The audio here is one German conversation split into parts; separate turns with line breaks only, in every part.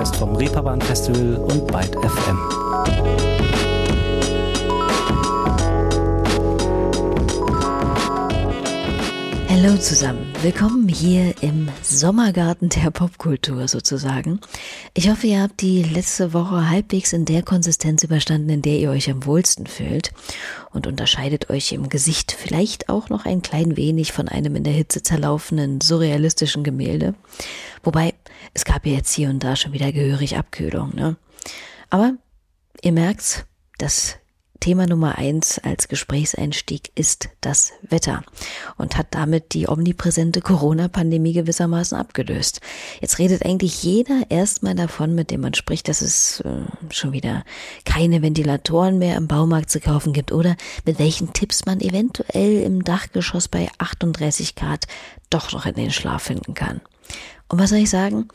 Podcast vom Reeperbahn Festival und Byte FM.
Hallo zusammen, willkommen hier im Sommergarten der Popkultur sozusagen. Ich hoffe, ihr habt die letzte Woche halbwegs in der Konsistenz überstanden, in der ihr euch am wohlsten fühlt und unterscheidet euch im Gesicht vielleicht auch noch ein klein wenig von einem in der Hitze zerlaufenen surrealistischen Gemälde. Wobei, es gab ja jetzt hier und da schon wieder gehörig Abkühlung, ne? Aber ihr merkt's, das Thema Nummer eins als Gesprächseinstieg ist das Wetter und hat damit die omnipräsente Corona-Pandemie gewissermaßen abgelöst. Jetzt redet eigentlich jeder erstmal davon, mit dem man spricht, dass es äh, schon wieder keine Ventilatoren mehr im Baumarkt zu kaufen gibt oder mit welchen Tipps man eventuell im Dachgeschoss bei 38 Grad doch noch in den Schlaf finden kann. Und was soll ich sagen?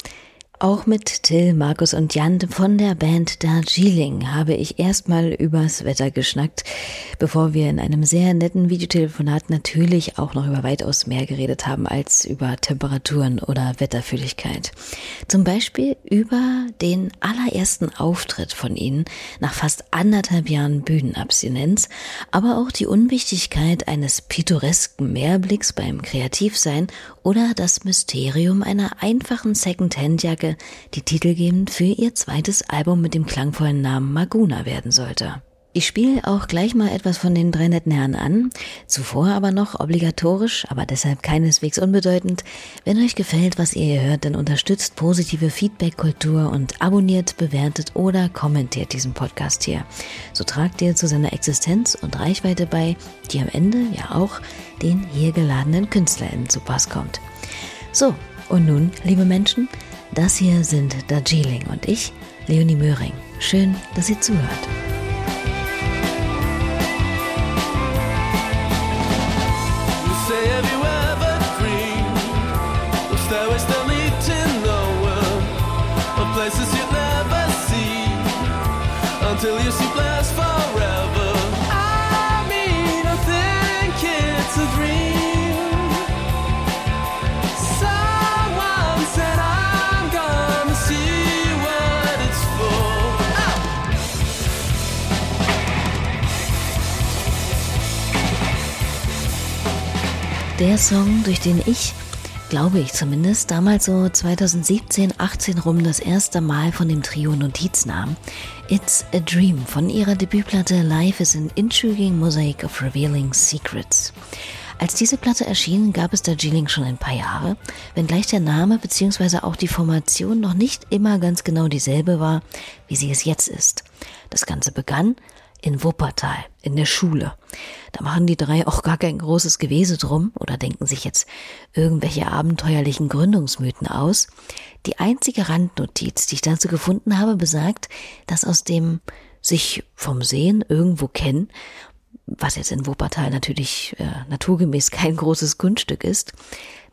Auch mit Till, Markus und Jan von der Band Darjeeling habe ich erstmal übers Wetter geschnackt, bevor wir in einem sehr netten Videotelefonat natürlich auch noch über weitaus mehr geredet haben als über Temperaturen oder Wetterfühligkeit. Zum Beispiel über den allerersten Auftritt von ihnen nach fast anderthalb Jahren Bühnenabstinenz, aber auch die Unwichtigkeit eines pittoresken Mehrblicks beim Kreativsein oder das Mysterium einer einfachen Secondhand-Jacke Stücke, die titelgebend für ihr zweites Album mit dem klangvollen Namen Maguna werden sollte. Ich spiele auch gleich mal etwas von den drei netten Herren an, zuvor aber noch obligatorisch, aber deshalb keineswegs unbedeutend. Wenn euch gefällt, was ihr hier hört, dann unterstützt positive Feedback-Kultur und abonniert, bewertet oder kommentiert diesen Podcast hier. So tragt ihr zu seiner Existenz und Reichweite bei, die am Ende ja auch den hier geladenen KünstlerInnen zu Pass kommt. So, und nun, liebe Menschen, das hier sind Darjeeling und ich, Leonie Möhring. Schön, dass ihr zuhört. Der Song, durch den ich, glaube ich zumindest, damals so 2017, 18 rum das erste Mal von dem Trio Notiz nahm. It's a Dream von ihrer Debütplatte Life is an Intriguing Mosaic of Revealing Secrets. Als diese Platte erschien, gab es Darjeeling schon ein paar Jahre, wenngleich der Name bzw. auch die Formation noch nicht immer ganz genau dieselbe war, wie sie es jetzt ist. Das Ganze begann in Wuppertal, in der Schule. Da machen die drei auch gar kein großes Gewese drum oder denken sich jetzt irgendwelche abenteuerlichen Gründungsmythen aus. Die einzige Randnotiz, die ich dazu gefunden habe, besagt, dass aus dem sich vom Sehen irgendwo kennen, was jetzt in Wuppertal natürlich äh, naturgemäß kein großes Kunststück ist,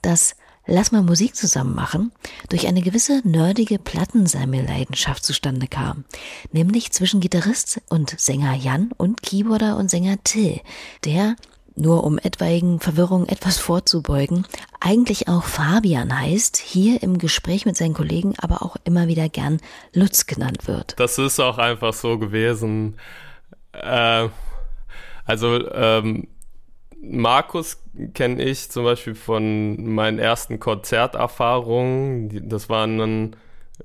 dass Lass mal Musik zusammen machen, durch eine gewisse nerdige Plattensammelleidenschaft zustande kam, nämlich zwischen Gitarrist und Sänger Jan und Keyboarder und Sänger Till, der nur um etwaigen Verwirrungen etwas vorzubeugen, eigentlich auch Fabian heißt, hier im Gespräch mit seinen Kollegen aber auch immer wieder gern Lutz genannt wird.
Das ist auch einfach so gewesen. Äh, also ähm, Markus kenne ich zum Beispiel von meinen ersten Konzerterfahrungen. Das waren dann,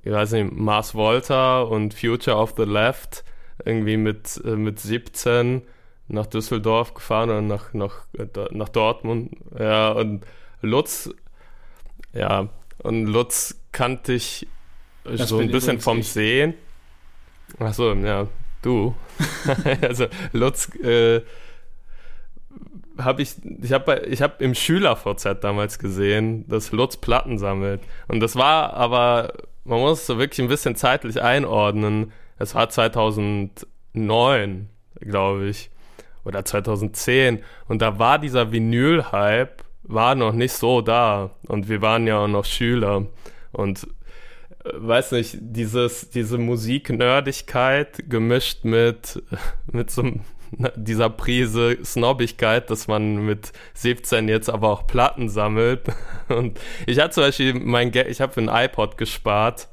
ich weiß nicht, Mars Volta und Future of the Left, irgendwie mit, äh, mit 17 nach Düsseldorf gefahren oder nach, nach, nach Dortmund. Ja, und Lutz, ja, und Lutz kannte ich
Das
so ein bisschen vom
ich.
Sehen. Ach so, ja, du. also Lutz, äh, habe ich, ich habe ich hab im Schüler-VZ damals gesehen, dass Lutz Platten sammelt. Und das war aber, man muss so wirklich ein bisschen zeitlich einordnen. Es war 2009, glaube ich, oder 2010. Und da war dieser Vinyl-Hype, war noch nicht so da. Und wir waren ja auch noch Schüler. Und äh, weiß nicht, dieses, diese Musiknerdigkeit gemischt mit, mit so einem- dieser Prise Snobbigkeit, dass man mit 17 jetzt aber auch Platten sammelt. Und ich hatte zum Beispiel mein Geld, ich habe für ein iPod gespart.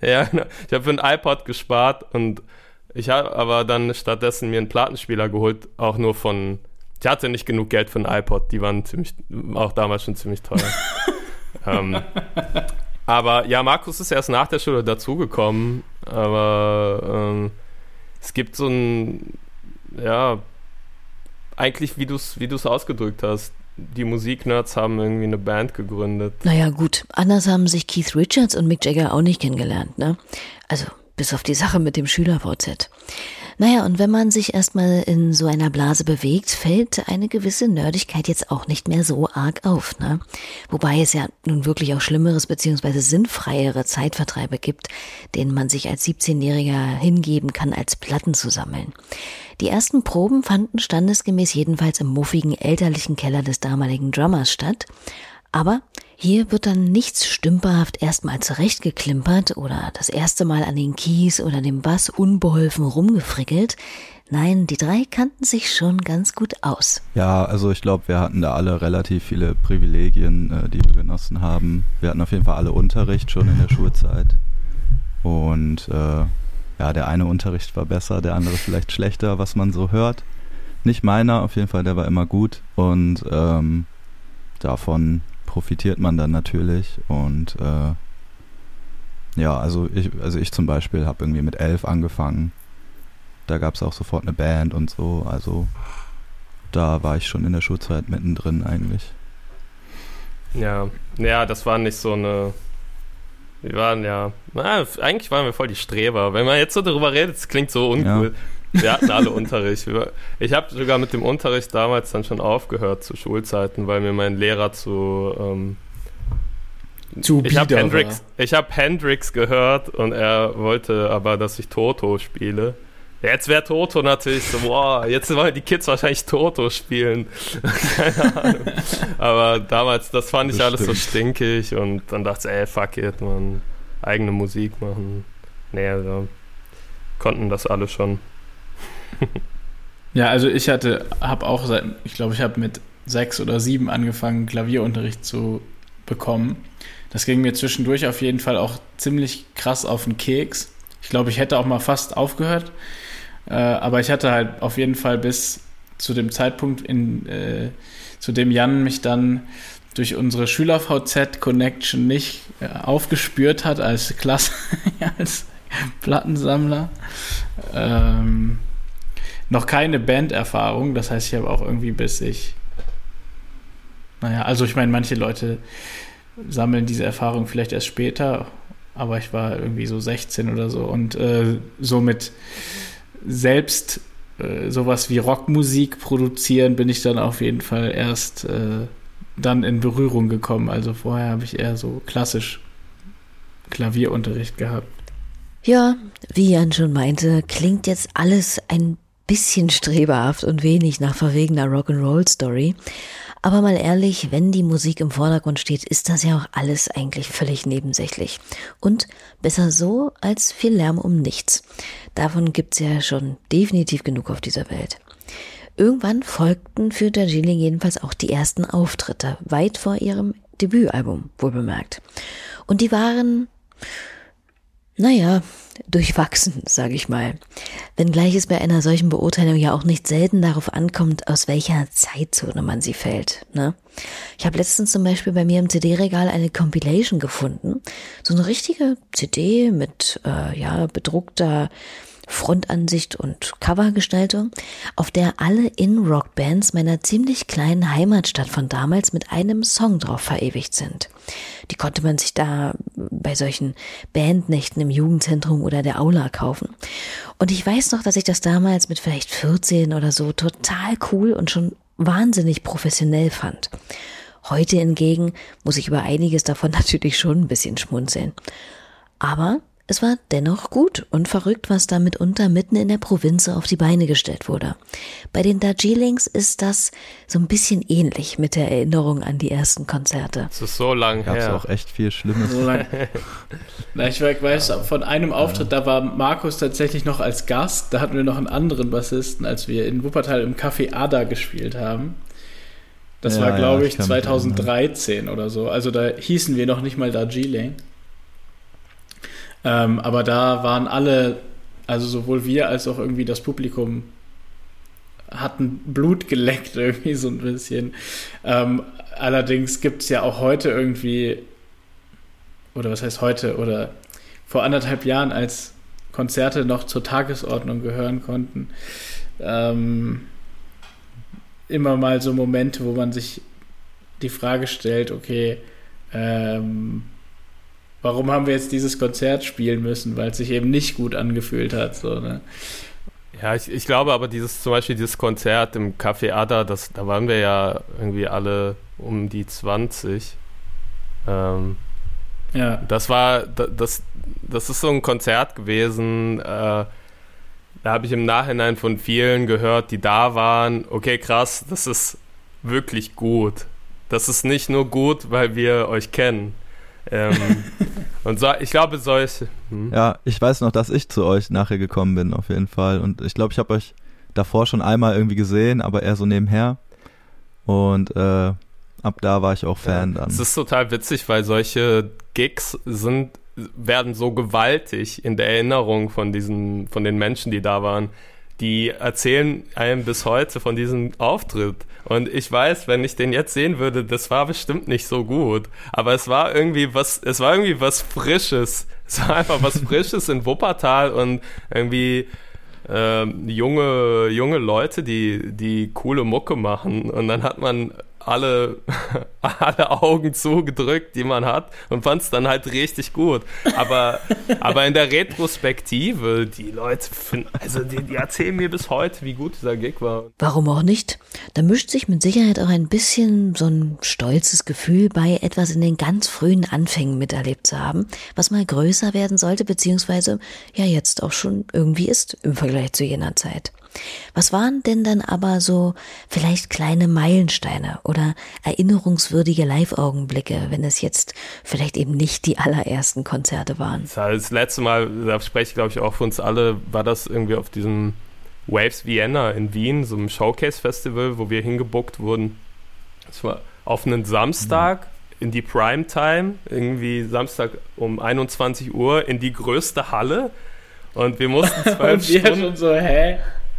Ja, genau. ich habe für ein iPod gespart und ich habe aber dann stattdessen mir einen Plattenspieler geholt, auch nur von. Ich hatte nicht genug Geld für ein iPod, die waren ziemlich, auch damals schon ziemlich teuer. ähm, aber ja, Markus ist erst nach der Schule dazugekommen, aber ähm, es gibt so ein, ja, eigentlich wie du es wie du's ausgedrückt hast, die Musiknerds haben irgendwie eine Band gegründet.
Naja, gut. Anders haben sich Keith Richards und Mick Jagger auch nicht kennengelernt, ne? Also, bis auf die Sache mit dem Schüler-VZ. Naja, und wenn man sich erstmal in so einer Blase bewegt, fällt eine gewisse Nerdigkeit jetzt auch nicht mehr so arg auf, ne? Wobei es ja nun wirklich auch schlimmeres beziehungsweise sinnfreiere Zeitvertreibe gibt, denen man sich als 17-Jähriger hingeben kann, als Platten zu sammeln. Die ersten Proben fanden standesgemäß jedenfalls im muffigen elterlichen Keller des damaligen Drummers statt. Aber hier wird dann nichts stümperhaft erstmal zurechtgeklimpert oder das erste Mal an den Keys oder dem Bass unbeholfen rumgefrickelt. Nein, die drei kannten sich schon ganz gut aus.
Ja, also ich glaube, wir hatten da alle relativ viele Privilegien, äh, die wir genossen haben. Wir hatten auf jeden Fall alle Unterricht schon in der Schulzeit. Und äh, ja, der eine Unterricht war besser, der andere vielleicht schlechter, was man so hört. Nicht meiner, auf jeden Fall, der war immer gut. Und ähm, davon profitiert man dann natürlich. Und äh, ja, also ich, also ich zum Beispiel habe irgendwie mit elf angefangen. Da gab es auch sofort eine Band und so. Also da war ich schon in der Schulzeit mittendrin eigentlich.
Ja, ja, das war nicht so eine. Wir waren ja. Na, eigentlich waren wir voll die Streber. Wenn man jetzt so darüber redet, es klingt so uncool. Wir hatten alle Unterricht. Ich habe sogar mit dem Unterricht damals dann schon aufgehört zu Schulzeiten, weil mir mein Lehrer zu. Ähm,
Zu
ich habe Hendrix, ich hab Hendrix gehört und er wollte aber, dass ich Toto spiele. Jetzt wäre Toto natürlich so, boah, jetzt wollen die Kids wahrscheinlich Toto spielen. Keine Ahnung. Aber damals, das fand ich alles so stinkig und dann dachte ich, ey, fuck it, man, eigene Musik machen. Nee, also, konnten das alle schon.
Ja, also ich hatte, habe auch seit, ich glaube, ich habe mit sechs oder sieben angefangen, Klavierunterricht zu bekommen. Das ging mir zwischendurch auf jeden Fall auch ziemlich krass auf den Keks. Ich glaube, ich hätte auch mal fast aufgehört, äh, aber ich hatte halt auf jeden Fall bis zu dem Zeitpunkt, in, äh, zu dem Jan mich dann durch unsere Schüler-VZ-Connection nicht äh, aufgespürt hat als Klasse, als Plattensammler. Ähm, noch keine Banderfahrung. Das heißt, ich habe auch irgendwie bis ich. Naja, also ich meine, manche Leute sammeln diese Erfahrung vielleicht erst später, aber ich war irgendwie so 16 oder so und äh, somit selbst äh, sowas wie Rockmusik produzieren bin ich dann auf jeden Fall erst äh, dann in Berührung gekommen. Also vorher habe ich eher so klassisch Klavierunterricht gehabt.
Ja, wie Jan schon meinte, klingt jetzt alles ein bisschen streberhaft und wenig nach verwegener Rock'n'Roll-Story. Aber mal ehrlich, wenn die Musik im Vordergrund steht, ist das ja auch alles eigentlich völlig nebensächlich. Und besser so als viel Lärm um nichts. Davon gibt's ja schon definitiv genug auf dieser Welt. Irgendwann folgten für Darjeeling jedenfalls auch die ersten Auftritte, weit vor ihrem Debütalbum, wohl bemerkt. Und die waren, naja, durchwachsen, sage ich mal. Wenngleich es bei einer solchen Beurteilung ja auch nicht selten darauf ankommt, aus welcher Zeitzone man sie fällt. Ne? Ich habe letztens zum Beispiel bei mir im CD-Regal eine Compilation gefunden. So eine richtige CD mit äh, ja bedruckter Frontansicht und Covergestaltung, auf der alle In-Rock-Bands meiner ziemlich kleinen Heimatstadt von damals mit einem Song drauf verewigt sind. Die konnte man sich da bei solchen Bandnächten im Jugendzentrum oder der Aula kaufen. Und ich weiß noch, dass ich das damals mit vielleicht 14 oder so total cool und schon wahnsinnig professionell fand. Heute hingegen muss ich über einiges davon natürlich schon ein bisschen schmunzeln. Aber es war dennoch gut und verrückt, was da mitunter mitten in der Provinz auf die Beine gestellt wurde. Bei den Darjeelings ist das so ein bisschen ähnlich mit der Erinnerung an die ersten Konzerte.
Das ist so lang
Gab es
her.
auch echt viel Schlimmes.
So lang. Na, ich weiß von einem Auftritt, da war Markus tatsächlich noch als Gast. Da hatten wir noch einen anderen Bassisten, als wir in Wuppertal im Café Ada gespielt haben. Das
Ja,
war,
ja,
glaube
ich
ich,
mich
2013 oder so. Also da hießen wir noch nicht mal Darjeeling. Ähm, aber da waren alle, also sowohl wir als auch irgendwie das Publikum hatten Blut geleckt irgendwie so ein bisschen. Ähm, allerdings gibt es ja auch heute irgendwie, oder was heißt heute, oder vor anderthalb Jahren, als Konzerte noch zur Tagesordnung gehören konnten, ähm, immer mal so Momente, wo man sich die Frage stellt, okay, ähm, warum haben wir jetzt dieses Konzert spielen müssen, weil es sich eben nicht gut angefühlt hat. So, ne?
Ja, ich, ich glaube aber dieses zum Beispiel dieses Konzert im Café Ada, das, da waren wir ja irgendwie alle um die 20. Ähm,
Ja.
das war, da- das, das ist so ein Konzert gewesen, äh, da habe ich im Nachhinein von vielen gehört, die da waren, okay, krass, das ist wirklich gut. Das ist nicht nur gut, weil wir euch kennen. Ähm, und so, ich glaube, solche. Hm?
Ja, ich weiß noch, dass ich zu euch nachher gekommen bin, auf jeden Fall. Und ich glaube, ich habe euch davor schon einmal irgendwie gesehen, aber eher so nebenher. Und äh, ab da war ich auch Fan dann.
Es ist total witzig, weil solche Gigs sind, werden so gewaltig in der Erinnerung von diesen, von den Menschen, die da waren. Die erzählen einem bis heute von diesem Auftritt. Und ich weiß, wenn ich den jetzt sehen würde, das war bestimmt nicht so gut. Aber es war irgendwie was, es war irgendwie was Frisches. Es war einfach was Frisches in Wuppertal und irgendwie ähm, junge, junge Leute, die, die coole Mucke machen. Und dann hat man alle, alle Augen zugedrückt, die man hat und fand es dann halt richtig gut. Aber, aber in der Retrospektive, die Leute finden, also die, die erzählen mir bis heute, wie gut dieser Gig war.
Warum auch nicht? Da mischt sich mit Sicherheit auch ein bisschen so ein stolzes Gefühl bei, etwas in den ganz frühen Anfängen miterlebt zu haben, was mal größer werden sollte, beziehungsweise ja jetzt auch schon irgendwie ist im Vergleich zu jener Zeit. Was waren denn dann aber so vielleicht kleine Meilensteine oder erinnerungswürdige Live-Augenblicke, wenn es jetzt vielleicht eben nicht die allerersten Konzerte waren?
Das, letzte Mal, da spreche ich glaube ich auch für uns alle, war das irgendwie auf diesem Waves Vienna in Wien, so einem Showcase-Festival, wo wir hingebuckt wurden. Das war auf einen Samstag in die Primetime, irgendwie Samstag um 21 Uhr in die größte Halle. Und wir mussten zwölf Stunden.
schon so,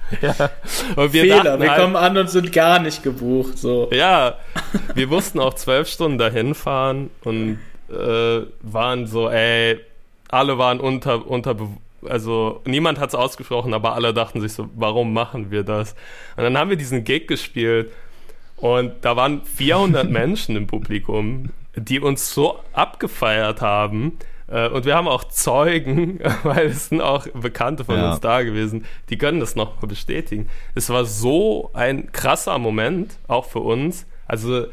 hä?
Und wir
Fehler, wir
halt,
kommen an und sind gar nicht gebucht. So.
Ja, wir mussten auch zwölf Stunden dahin fahren und äh, waren so, ey, alle waren unter, unter, also niemand hat es ausgesprochen, aber alle dachten sich so, warum machen wir das? Und dann haben wir diesen Gig gespielt und da waren 400 Menschen im Publikum, die uns so abgefeiert haben. Äh, Und wir haben auch Zeugen, weil es sind auch Bekannte von
Ja.
uns da gewesen, die können das nochmal bestätigen. Es war so ein krasser Moment, auch für uns. Also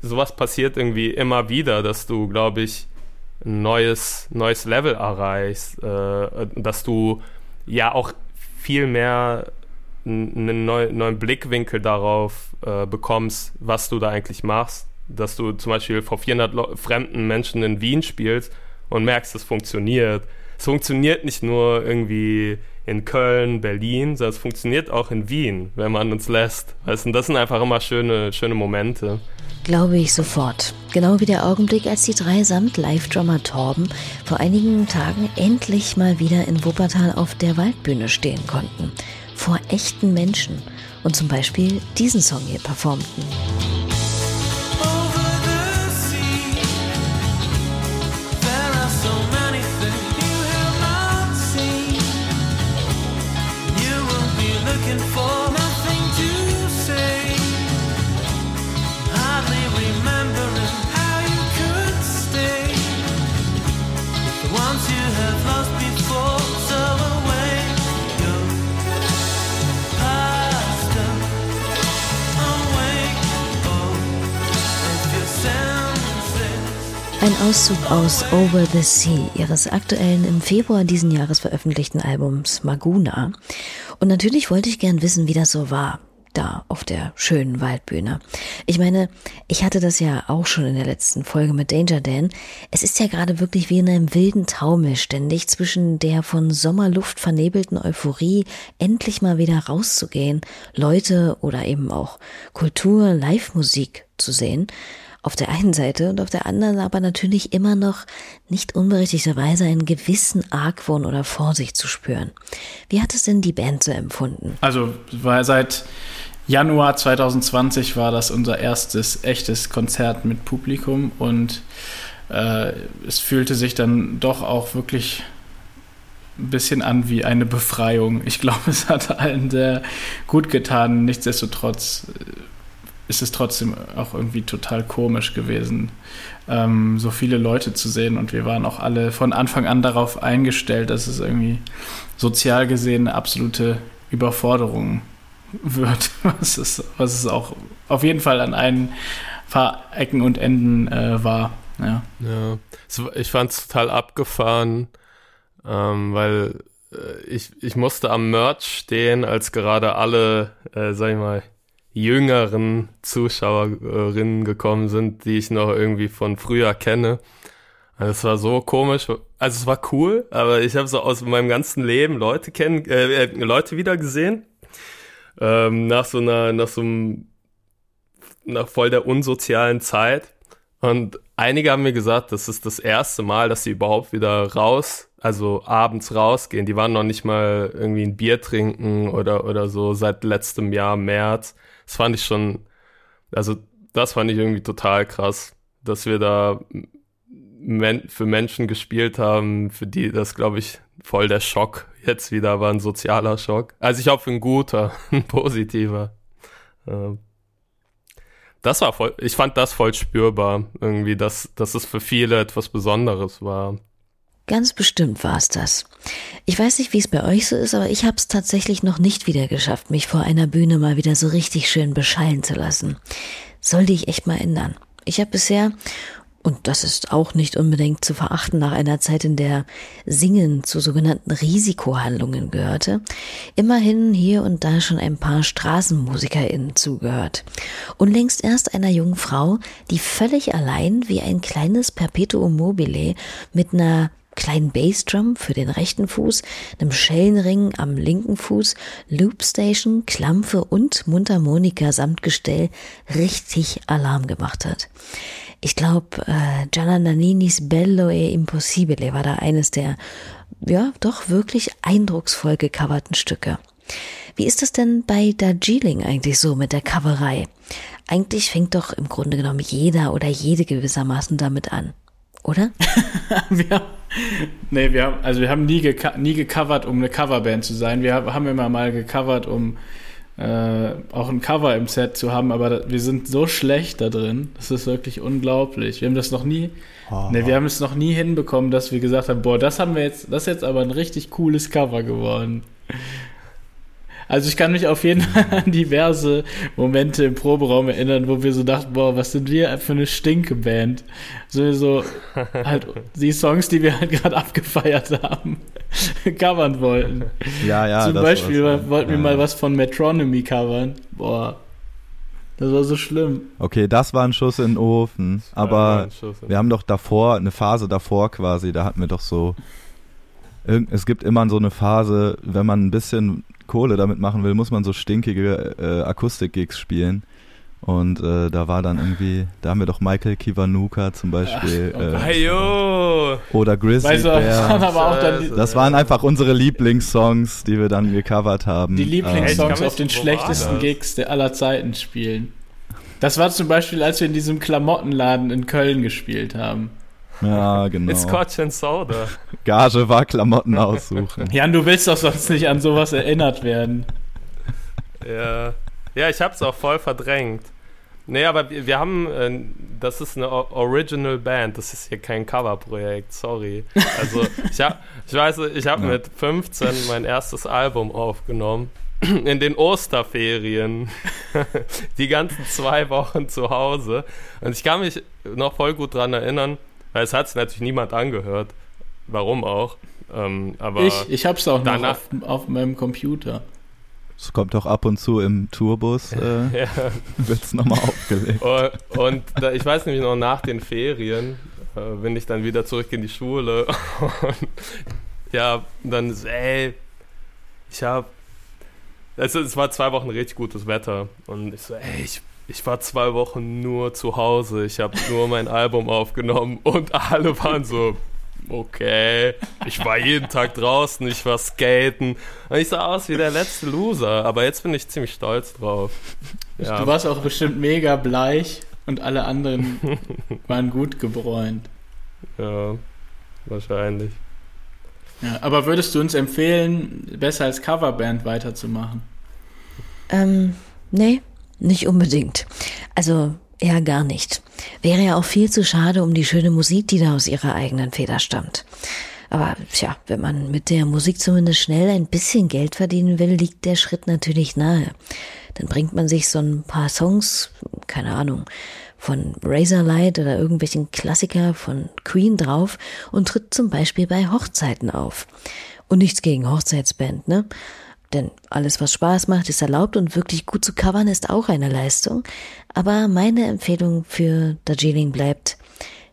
sowas passiert irgendwie immer wieder, dass du, glaube ich, ein neues, neues Level erreichst, äh, dass du ja auch viel mehr einen neu, neuen Blickwinkel darauf äh, bekommst, was du da eigentlich machst. Dass du zum Beispiel vor 400 Leu- fremden Menschen in Wien spielst und merkst, es funktioniert. Es funktioniert nicht nur irgendwie in Köln, Berlin, sondern es funktioniert auch in Wien, wenn man uns lässt. Weißt du, das sind einfach immer schöne, schöne Momente.
Glaube ich sofort. Genau wie der Augenblick, als die drei samt Live-Drummer Torben vor einigen Tagen endlich mal wieder in Wuppertal auf der Waldbühne stehen konnten. Vor echten Menschen. Und zum Beispiel diesen Song hier performten. Ein Auszug aus Over the Sea, ihres aktuellen im Februar diesen Jahres veröffentlichten Albums Maguna. Und natürlich wollte ich gern wissen, wie das so war, da auf der schönen Waldbühne. Ich meine, ich hatte das ja auch schon in der letzten Folge mit Danger Dan. Es ist ja gerade wirklich wie in einem wilden Taumel ständig zwischen der von Sommerluft vernebelten Euphorie, endlich mal wieder rauszugehen, Leute oder eben auch Kultur, Live-Musik zu sehen Auf der einen Seite und auf der anderen aber natürlich immer noch nicht unberechtigterweise einen gewissen Argwohn oder Vorsicht zu spüren. Wie hat es denn die Band so empfunden?
Also war seit Januar 2020 war das unser erstes echtes Konzert mit Publikum und äh, es fühlte sich dann doch auch wirklich ein bisschen an wie eine Befreiung. Ich glaube, es hat allen sehr gut getan. Nichtsdestotrotz äh, ist es trotzdem auch irgendwie total komisch gewesen, ähm, so viele Leute zu sehen. Und wir waren auch alle von Anfang an darauf eingestellt, dass es irgendwie sozial gesehen eine absolute Überforderung wird, was es, was es auch auf jeden Fall an ein paar Ecken und Enden äh, war. Ja.
Ja, ich fand es total abgefahren, ähm, weil äh, ich, ich musste am Merch stehen, als gerade alle, äh, sag ich mal, jüngeren Zuschauerinnen gekommen sind, die ich noch irgendwie von früher kenne. Also es war so komisch. Also es war cool, aber ich habe so aus meinem ganzen Leben Leute kennen, äh, äh, Leute wieder gesehen. Ähm, nach so einer, nach so einem, nach voll der unsozialen Zeit. Und einige haben mir gesagt, das ist das erste Mal, dass sie überhaupt wieder raus, also abends rausgehen. Die waren noch nicht mal irgendwie ein Bier trinken oder, oder so seit letztem Jahr, März. Das fand ich schon, also das fand ich irgendwie total krass, dass wir da men für Menschen gespielt haben, für die das, glaube ich, voll der Schock jetzt wieder war, ein sozialer Schock. Also ich hoffe, ein guter, ein positiver. Ähm, das war voll, ich fand das voll spürbar, irgendwie, dass, dass es für viele etwas Besonderes war.
Ganz bestimmt war es das. Ich weiß nicht, wie es bei euch so ist, aber ich habe es tatsächlich noch nicht wieder geschafft, mich vor einer Bühne mal wieder so richtig schön beschallen zu lassen. Sollte ich echt mal ändern. Ich habe bisher, und das ist auch nicht unbedingt zu verachten nach einer Zeit, in der Singen zu sogenannten Risikohandlungen gehörte, immerhin hier und da schon ein paar StraßenmusikerInnen zugehört. Unlängst erst einer jungen Frau, die völlig allein wie ein kleines Perpetuum mobile mit einer kleinen Bassdrum für den rechten Fuß, einem Schellenring am linken Fuß, Loopstation, Klampfe und Mundharmonika samt Gestell richtig Alarm gemacht hat. Ich glaube, äh, Gianna Nanninis Bello e Impossibile war da eines der, ja, doch wirklich eindrucksvoll gecoverten Stücke. Wie ist es denn bei Darjeeling eigentlich so mit der Coverei? Eigentlich fängt doch im Grunde genommen jeder oder jede gewissermaßen damit an, oder?
haben, nee, wir haben, also wir haben nie, geco nie gecovert, um eine Coverband zu sein. Wir haben immer mal gecovert, um äh, auch ein Cover im Set zu haben, aber da, wir sind so schlecht da drin. Das ist wirklich unglaublich. Wir haben das noch nie, nee, wir haben es noch nie hinbekommen, dass wir gesagt haben, boah, das haben wir jetzt, das ist jetzt aber ein richtig cooles Cover geworden. Also ich kann mich auf jeden Fall an diverse Momente im Proberaum erinnern, wo wir so dachten, boah, was sind wir für eine Stinkeband. So, so halt die Songs, die wir halt gerade abgefeiert haben, covern wollten.
Ja, ja.
Zum
das
Beispiel
war's, ja.
wollten wir
Ja.
mal was von Metronomy covern. Boah, das war so schlimm.
Okay, das war ein Schuss in den Ofen. Aber
in-
wir haben doch davor, eine Phase davor quasi, da hatten wir doch so. irgend- Es gibt immer so eine Phase, wenn man ein bisschen Kohle damit machen will, muss man so stinkige äh, Akustik-Gigs spielen. Und äh, da war dann irgendwie, da haben wir doch Michael Kiwanuka zum Beispiel
Ach,
äh,
Gott.
Hey, yo!
oder Grizzly
Weißt du, das waren
Bear.
aber auch dann.
Das waren einfach unsere Lieblingssongs, die wir dann gecovert haben.
die Lieblingssongs auf den schlechtesten? Gigs der aller Zeiten spielen. Das war zum Beispiel, als wir in diesem Klamottenladen in Köln gespielt haben.
Ja, genau.
It's Scotch and Soda.
Gage war Klamotten aussuchen.
Jan, du willst doch sonst nicht an sowas erinnert werden.
Ja, ja ich hab's auch voll verdrängt. Nee, aber wir, haben, äh, das ist eine Original Band, das ist hier kein Coverprojekt, sorry. Also, ich, hab, ich weiß, ich habe
Ja.
mit 15 mein erstes Album aufgenommen. In den Osterferien. Die ganzen zwei Wochen zu Hause. Und ich kann mich noch voll gut dran erinnern, weil es hat sich natürlich niemand angehört. Warum auch. Ähm, aber
Ich, ich hab's auch noch
danach-
auf, auf meinem Computer.
Es kommt doch ab und zu im Tourbus, äh,
ja,
wird's nochmal aufgelegt.
Und, und da, ich weiß nämlich noch nach den Ferien äh, bin ich dann wieder zurück in die Schule und ja, dann so, ey, ich hab, also es war zwei Wochen richtig gutes Wetter und ich so, ey, ich, ich war zwei Wochen nur zu Hause, ich habe nur mein Album aufgenommen und alle waren so, okay, ich war jeden Tag draußen, ich war skaten und ich sah aus wie der letzte Loser, aber jetzt bin ich ziemlich stolz drauf. Ja.
Du warst auch bestimmt mega bleich und alle anderen waren gut gebräunt.
Ja, wahrscheinlich.
Ja, aber würdest du uns empfehlen, besser als Coverband weiterzumachen?
Ähm, nee, nicht unbedingt. Also eher gar nicht. Wäre ja auch viel zu schade um die schöne Musik, die da aus ihrer eigenen Feder stammt. Aber tja, wenn man mit der Musik zumindest schnell ein bisschen Geld verdienen will, liegt der Schritt natürlich nahe. Dann bringt man sich so ein paar Songs, keine Ahnung, von Razorlight oder irgendwelchen Klassiker von Queen drauf und tritt zum Beispiel bei Hochzeiten auf. Und nichts gegen Hochzeitsband, ne? Denn alles, was Spaß macht, ist erlaubt und wirklich gut zu covern ist auch eine Leistung. Aber meine Empfehlung für Darjeeling bleibt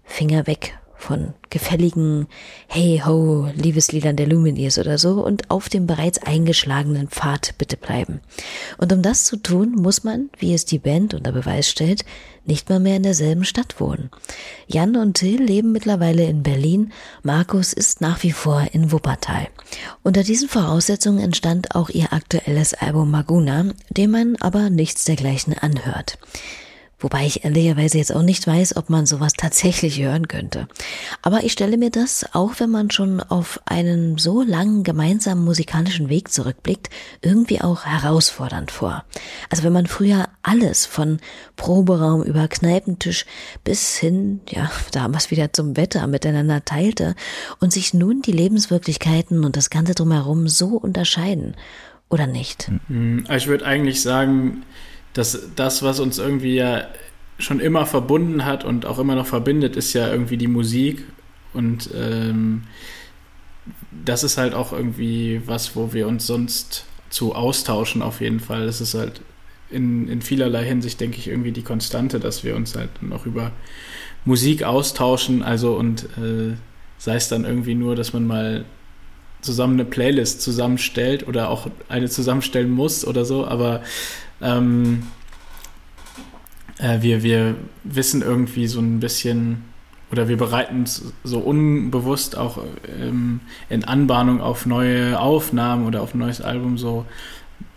Finger weg von gefälligen Hey Ho Liebesliedern der Lumineers oder so und auf dem bereits eingeschlagenen Pfad bitte bleiben. Und um das zu tun, muss man, wie es die Band unter Beweis stellt, nicht mal mehr in derselben Stadt wohnen. Jan und Till leben mittlerweile in Berlin, Markus ist nach wie vor in Wuppertal. Unter diesen Voraussetzungen entstand auch ihr aktuelles Album Maguna, dem man aber nichts dergleichen anhört. Wobei ich ehrlicherweise jetzt auch nicht weiß, ob man sowas tatsächlich hören könnte. Aber ich stelle mir das, auch wenn man schon auf einen so langen gemeinsamen musikalischen Weg zurückblickt, irgendwie auch herausfordernd vor. Also wenn man früher alles von Proberaum über Kneipentisch bis hin, ja, damals wieder zum Wetter miteinander teilte und sich nun die Lebenswirklichkeiten und das Ganze drumherum so unterscheiden. Oder nicht?
Hm, Ich würde eigentlich sagen, dass das, was uns irgendwie ja schon immer verbunden hat und auch immer noch verbindet, ist ja irgendwie die Musik. Und ähm, das ist halt auch irgendwie was, wo wir uns sonst zu austauschen, auf jeden Fall. Das ist halt in, in vielerlei Hinsicht, denke ich, irgendwie die Konstante, dass wir uns halt noch über Musik austauschen. Also und äh, sei es dann irgendwie nur, dass man mal zusammen eine Playlist zusammenstellt oder auch eine zusammenstellen muss oder so, aber ähm, äh, wir, wir wissen irgendwie so ein bisschen oder wir bereiten uns so unbewusst auch ähm, in Anbahnung auf neue Aufnahmen oder auf ein neues Album so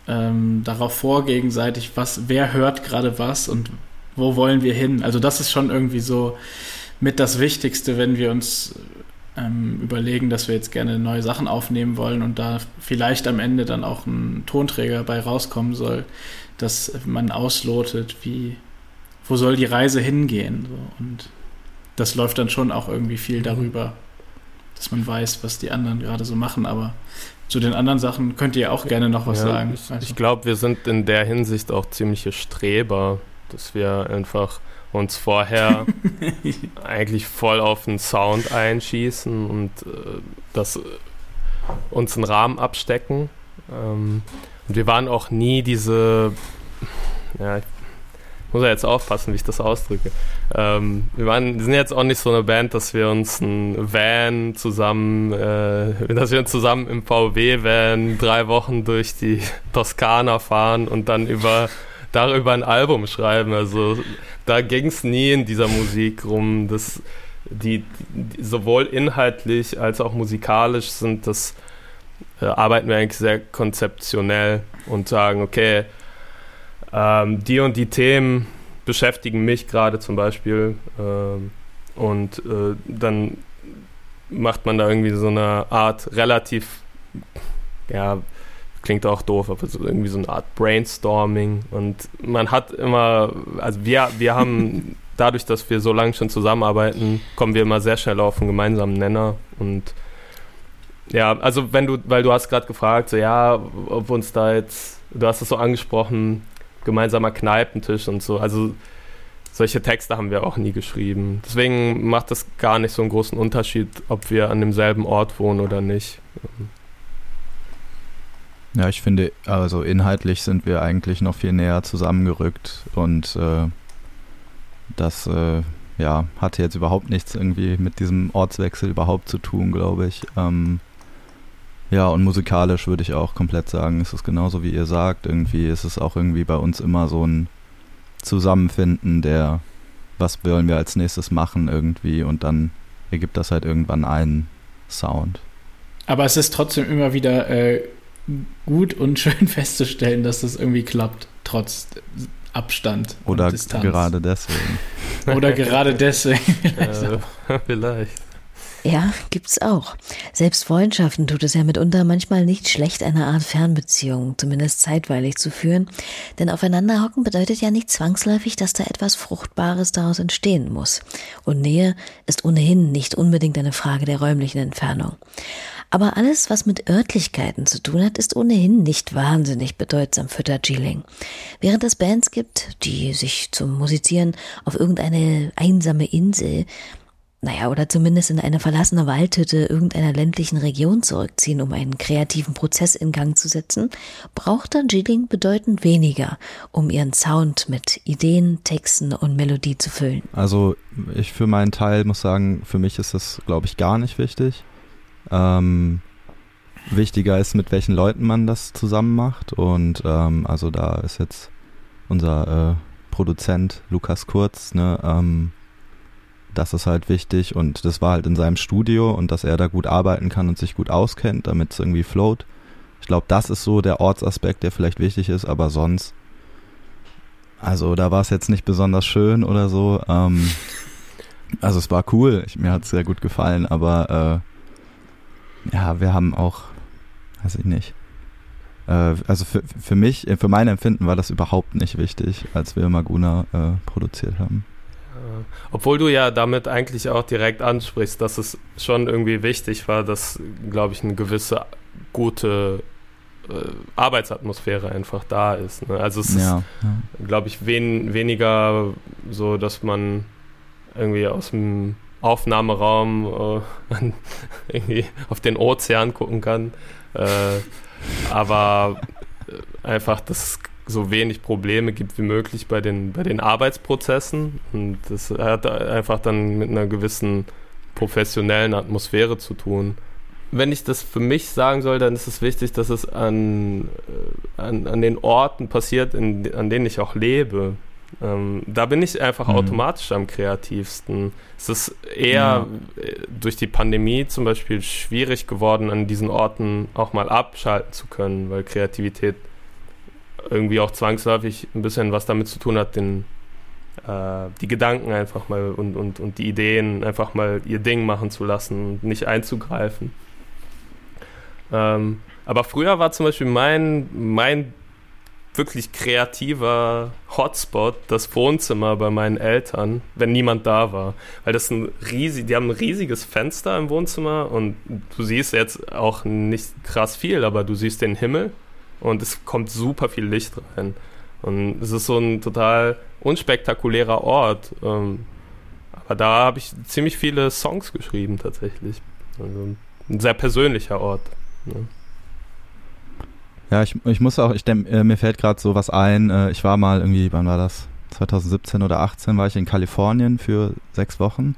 ähm, darauf vor gegenseitig, was, wer hört gerade was und wo wollen wir hin. Also das ist schon irgendwie so mit das Wichtigste, wenn wir uns ähm, überlegen, dass wir jetzt gerne neue Sachen aufnehmen wollen und da vielleicht am Ende dann auch ein Tonträger bei rauskommen soll, dass man auslotet, wie, wo soll die Reise hingehen. So. Und das läuft dann schon auch irgendwie viel darüber, dass man weiß, was die anderen gerade so machen. Aber zu den anderen Sachen könnt ihr auch gerne noch was
Ja,
sagen.
Ich,
Also,
ich glaube, wir sind in der Hinsicht auch ziemliche Streber, dass wir einfach uns vorher eigentlich voll auf den Sound einschießen und äh, das äh, uns einen Rahmen abstecken. Ähm, und wir waren auch nie diese, ja, ich muss ja jetzt aufpassen, wie ich das ausdrücke. Ähm, wir waren, wir sind jetzt auch nicht so eine Band, dass wir uns ein Van zusammen, äh, dass wir uns zusammen im VW-Van drei Wochen durch die Toskana fahren und dann über darüber ein Album schreiben. Also da ging es nie in dieser Musik rum. Das, die, die sowohl inhaltlich als auch musikalisch sind das äh, arbeiten wir eigentlich sehr konzeptionell und sagen, okay, ähm, die und die Themen beschäftigen mich gerade zum Beispiel ähm, und äh, dann macht man da irgendwie so eine Art relativ, ja, klingt auch doof, aber so irgendwie so eine Art Brainstorming. Und man hat immer, also wir, wir haben dadurch, dass wir so lange schon zusammenarbeiten, kommen wir immer sehr schnell auf einen gemeinsamen Nenner. Und ja, also wenn du, weil du hast gerade gefragt, so ja, ob uns da jetzt, du hast es so angesprochen, gemeinsamer Kneipentisch und so, also solche Texte haben wir auch nie geschrieben. Deswegen macht das gar nicht so einen großen Unterschied, ob wir an demselben Ort wohnen oder nicht.
Ja, ich finde, also inhaltlich sind wir eigentlich noch viel näher zusammengerückt und äh, das äh, ja, hatte jetzt überhaupt nichts irgendwie mit diesem Ortswechsel überhaupt zu tun, glaube ich. Ähm, ja, und musikalisch würde ich auch komplett sagen, ist es genauso wie ihr sagt. Irgendwie ist es auch irgendwie bei uns immer so ein Zusammenfinden der, was wollen wir als nächstes machen irgendwie und dann ergibt das halt irgendwann einen Sound.
Aber es ist trotzdem immer wieder äh, gut und schön festzustellen, dass das irgendwie klappt, trotz Abstand
Oder
und Distanz.
gerade deswegen.
Oder gerade deswegen.
Äh, vielleicht.
Ja, gibt's auch. Selbst Freundschaften tut es ja mitunter manchmal nicht schlecht, eine Art Fernbeziehung, zumindest zeitweilig zu führen. Denn aufeinanderhocken bedeutet ja nicht zwangsläufig, dass da etwas Fruchtbares daraus entstehen muss. Und Nähe ist ohnehin nicht unbedingt eine Frage der räumlichen Entfernung. Aber alles, was mit Örtlichkeiten zu tun hat, ist ohnehin nicht wahnsinnig bedeutsam für Darjeeling. Während es Bands gibt, die sich zum Musizieren auf irgendeine einsame Insel naja, oder zumindest in eine verlassene Waldhütte irgendeiner ländlichen Region zurückziehen, um einen kreativen Prozess in Gang zu setzen, braucht Darjeeling bedeutend weniger, um ihren Sound mit Ideen, Texten und Melodie zu füllen.
Also ich für meinen Teil muss sagen, für mich ist das, glaube ich, gar nicht wichtig. Ähm, wichtiger ist, mit welchen Leuten man das zusammen macht. Und ähm, also da ist jetzt unser äh, Produzent Lukas Kurz, ne, ähm, das ist halt wichtig und das war halt in seinem Studio und dass er da gut arbeiten kann und sich gut auskennt, damit es irgendwie float. Ich glaube, das ist so der Ortsaspekt, der vielleicht wichtig ist, aber sonst, also da war es jetzt nicht besonders schön oder so. Ähm, also es war cool, ich, mir hat es sehr gut gefallen, aber äh, ja, wir haben auch, weiß ich nicht. Äh, also für, für mich, für mein Empfinden war das überhaupt nicht wichtig, als wir Maguna äh, produziert haben.
Obwohl du ja damit eigentlich auch direkt ansprichst, dass es schon irgendwie wichtig war, dass, glaube ich, eine gewisse gute äh, Arbeitsatmosphäre einfach da ist. Ne? Also es
Ja,
ist, glaube ich, wen, weniger so, dass man irgendwie aus dem Aufnahmeraum äh, irgendwie auf den Ozean gucken kann. Äh, aber äh, einfach, dass so wenig Probleme gibt wie möglich bei den, bei den Arbeitsprozessen. Und das hat einfach dann mit einer gewissen professionellen Atmosphäre zu tun. Wenn ich das für mich sagen soll, dann ist es wichtig, dass es an, äh, an, an den Orten passiert, in, an denen ich auch lebe. Ähm, da bin ich einfach
Mhm.
automatisch am kreativsten. Es ist eher äh, durch die Pandemie zum Beispiel schwierig geworden, an diesen Orten auch mal abschalten zu können, weil Kreativität irgendwie auch zwangsläufig ein bisschen was damit zu tun hat, den, äh, die Gedanken einfach mal und, und, und die Ideen einfach mal ihr Ding machen zu lassen und nicht einzugreifen. Ähm, aber früher war zum Beispiel mein, mein wirklich kreativer Hotspot das Wohnzimmer bei meinen Eltern, wenn niemand da war. Weil das ein riesig, die haben ein riesiges Fenster im Wohnzimmer und du siehst jetzt auch nicht krass viel, aber du siehst den Himmel und es kommt super viel Licht rein. Und es ist so ein total unspektakulärer Ort. Ähm, aber da habe ich ziemlich viele Songs geschrieben tatsächlich. Also ein sehr persönlicher Ort. Ne?
Ja, ich, ich muss auch, ich denk, äh, mir fällt gerade so was ein. Äh, ich war mal irgendwie, wann war das? 2017 oder 18 war ich in Kalifornien für sechs Wochen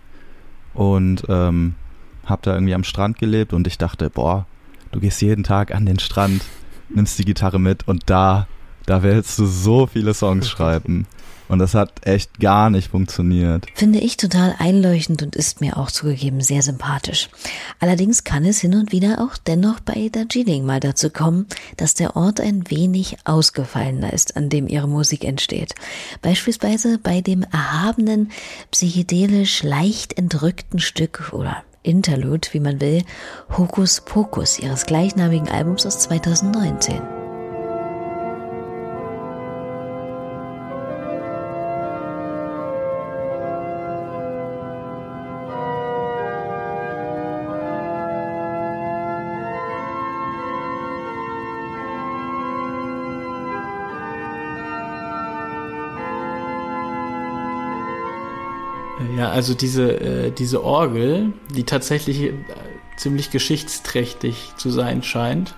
und ähm, hab da irgendwie am Strand gelebt und ich dachte, boah, du gehst jeden Tag an den Strand, nimmst die Gitarre mit und da, da willst du so viele Songs schreiben. Und das hat echt gar nicht funktioniert.
Finde ich total einleuchtend und ist mir auch zugegeben sehr sympathisch. Allerdings kann es hin und wieder auch dennoch bei Darjeeling mal dazu kommen, dass der Ort ein wenig ausgefallener ist, an dem ihre Musik entsteht. Beispielsweise bei dem erhabenen, psychedelisch leicht entrückten Stück oder Interlude, wie man will, Hokus Pokus ihres gleichnamigen Albums aus 2019.
Also diese, äh, diese Orgel, die tatsächlich äh, ziemlich geschichtsträchtig zu sein scheint,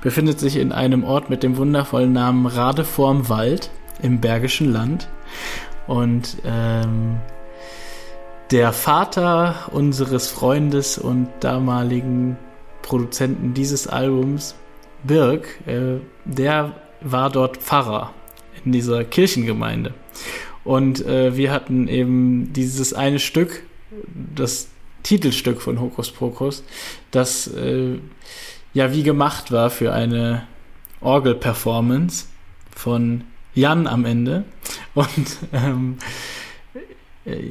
befindet sich in einem Ort mit dem wundervollen Namen Rade vorm Wald im Bergischen Land. Und ähm, der Vater unseres Freundes und damaligen Produzenten dieses Albums, Birk, äh, der war dort Pfarrer in dieser Kirchengemeinde. Und äh, wir hatten eben dieses eine Stück, das Titelstück von Hokus Pokus, das äh, ja wie gemacht war für eine Orgel-Performance von Jan am Ende. Und ähm, äh,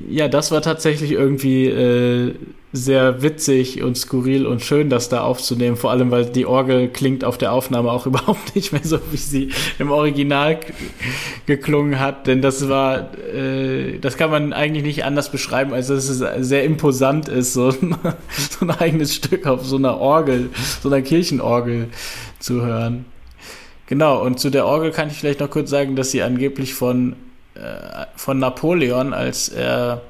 ja, das war tatsächlich irgendwie äh, sehr witzig und skurril und schön, das da aufzunehmen. Vor allem, weil die Orgel klingt auf der Aufnahme auch überhaupt nicht mehr so, wie sie im Original geklungen hat. Denn das war, äh, das kann man eigentlich nicht anders beschreiben, als dass es sehr imposant ist, so ein, so ein eigenes Stück auf so einer Orgel, so einer Kirchenorgel zu hören. Genau, und zu der Orgel kann ich vielleicht noch kurz sagen, dass sie angeblich von, äh, von Napoleon, als er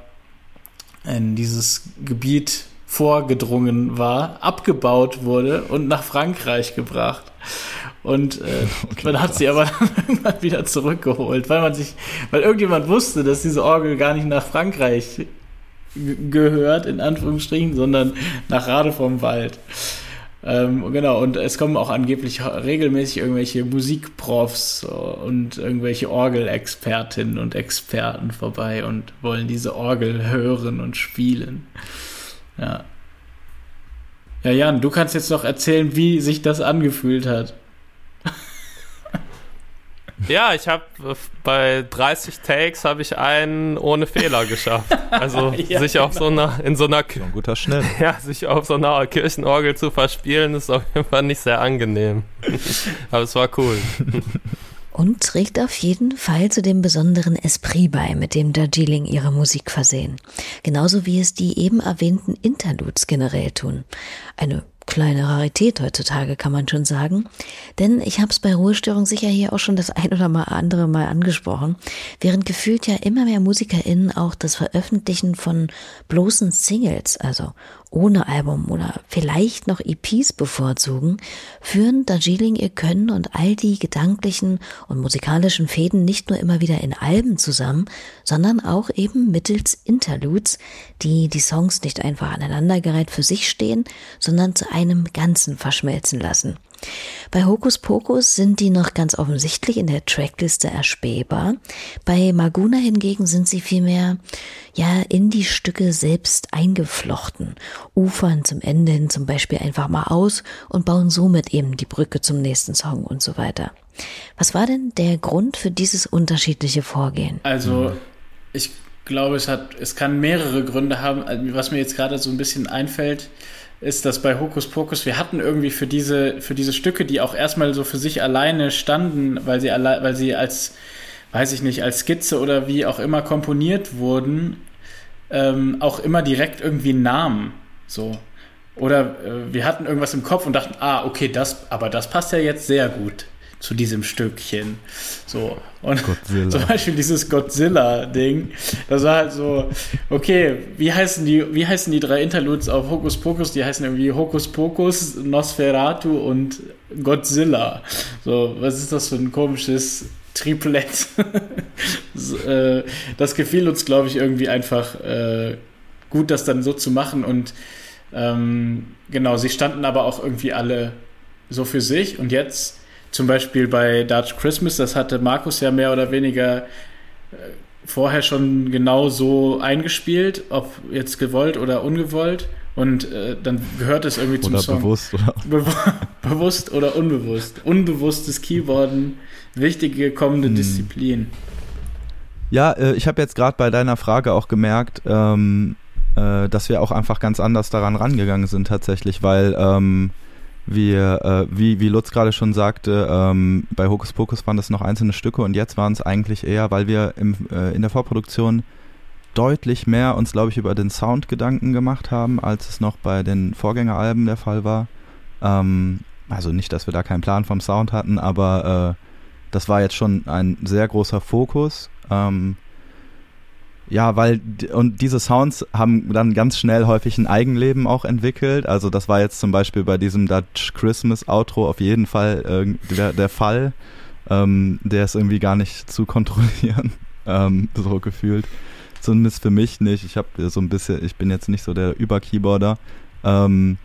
in dieses Gebiet vorgedrungen war, abgebaut wurde und nach Frankreich gebracht. Und äh,
Okay,
man hat sie aber dann irgendwann wieder zurückgeholt, weil man sich, weil irgendjemand wusste, dass diese Orgel gar nicht nach Frankreich gehört, in Anführungsstrichen, sondern nach Rade vom Wald. Ähm, genau, und es kommen auch angeblich regelmäßig irgendwelche Musikprofs und irgendwelche Orgelexpertinnen und Experten vorbei und wollen diese Orgel hören und spielen. Ja. Ja, Jan, du kannst jetzt noch erzählen, wie sich das angefühlt hat.
Ja, ich habe bei 30 Takes habe ich einen ohne Fehler geschafft. Also
Ja,
sich auf so einer in so einer
So ein guter Schnitt.
ja, sich auf so einer Kirchenorgel zu verspielen, ist auf jeden Fall nicht sehr angenehm. Aber es war cool.
Und trägt auf jeden Fall zu dem besonderen Esprit bei, mit dem Darjeeling ihre Musik versehen. Genauso wie es die eben erwähnten Interludes generell tun. Eine kleine Rarität heutzutage, kann man schon sagen. Denn ich habe es bei Ruhestörung sicher hier auch schon das ein oder mal andere Mal angesprochen, während gefühlt ja immer mehr MusikerInnen auch das Veröffentlichen von bloßen Singles, also ohne Album oder vielleicht noch EPs bevorzugen, führen Darjeeling ihr Können und all die gedanklichen und musikalischen Fäden nicht nur immer wieder in Alben zusammen, sondern auch eben mittels Interludes, die die Songs nicht einfach aneinandergereiht für sich stehen, sondern zu einem Ganzen verschmelzen lassen. Bei Hokus Pokus sind die noch ganz offensichtlich in der Trackliste erspähbar. Bei Maguna hingegen sind sie vielmehr ja in die Stücke selbst eingeflochten, ufern zum Ende hin zum Beispiel einfach mal aus und bauen somit eben die Brücke zum nächsten Song und so weiter. Was war denn der Grund für dieses unterschiedliche Vorgehen?
Also, ich glaube, es hat, es kann mehrere Gründe haben. Also, Was mir jetzt gerade so ein bisschen einfällt, ist, dass bei Hokus Pokus wir hatten irgendwie für diese, für diese Stücke, die auch erstmal so für sich alleine standen, weil sie alle, weil sie als, weiß ich nicht, als Skizze oder wie auch immer komponiert wurden, ähm, auch immer direkt irgendwie einen Namen. So. Oder äh, wir hatten irgendwas im Kopf und dachten, ah, okay, das, aber das passt ja jetzt sehr gut zu diesem Stückchen. So. Und
Godzilla.
zum Beispiel dieses Godzilla-Ding, das war halt so, okay, wie heißen die, wie heißen die drei Interludes auf Hokus Pokus? Die heißen irgendwie Hokus Pokus, Nosferatu und Godzilla. So, was ist das für ein komisches Triplett? das, äh, das gefiel uns, glaube ich, irgendwie einfach äh, gut, das dann so zu machen und ähm, genau, sie standen aber auch irgendwie alle so für sich und jetzt zum Beispiel bei Dutch Christmas, das hatte Markus ja mehr oder weniger äh, vorher schon genau so eingespielt, ob jetzt gewollt oder ungewollt. Und äh, dann gehört es irgendwie zum
Oder
Song.
bewusst, oder?
Bewu- bewusst oder unbewusst. Unbewusstes Keyboarden, wichtige kommende
Hm.
Disziplin.
Ja, äh, ich habe jetzt gerade bei deiner Frage auch gemerkt, ähm, äh, dass wir auch einfach ganz anders daran rangegangen sind tatsächlich, weil ähm, wir, äh, wie, wie Lutz gerade schon sagte, ähm, bei Hokus Pokus waren das noch einzelne Stücke und jetzt waren es eigentlich eher, weil wir im, äh, in der Vorproduktion deutlich mehr uns, glaube ich, über den Sound Gedanken gemacht haben, als es noch bei den Vorgängeralben der Fall war. Ähm, also nicht, dass wir da keinen Plan vom Sound hatten, aber äh, das war jetzt schon ein sehr großer Fokus. Ähm, ja, weil und diese Sounds haben dann ganz schnell häufig ein Eigenleben auch entwickelt. Also das war jetzt zum Beispiel bei diesem Dutch Christmas Outro auf jeden Fall äh, der, der Fall. Ähm, der ist irgendwie gar nicht zu kontrollieren, ähm, so gefühlt. Zumindest für mich nicht. Ich habe so ein bisschen, ich bin jetzt nicht so der Überkeyboarder. Ähm,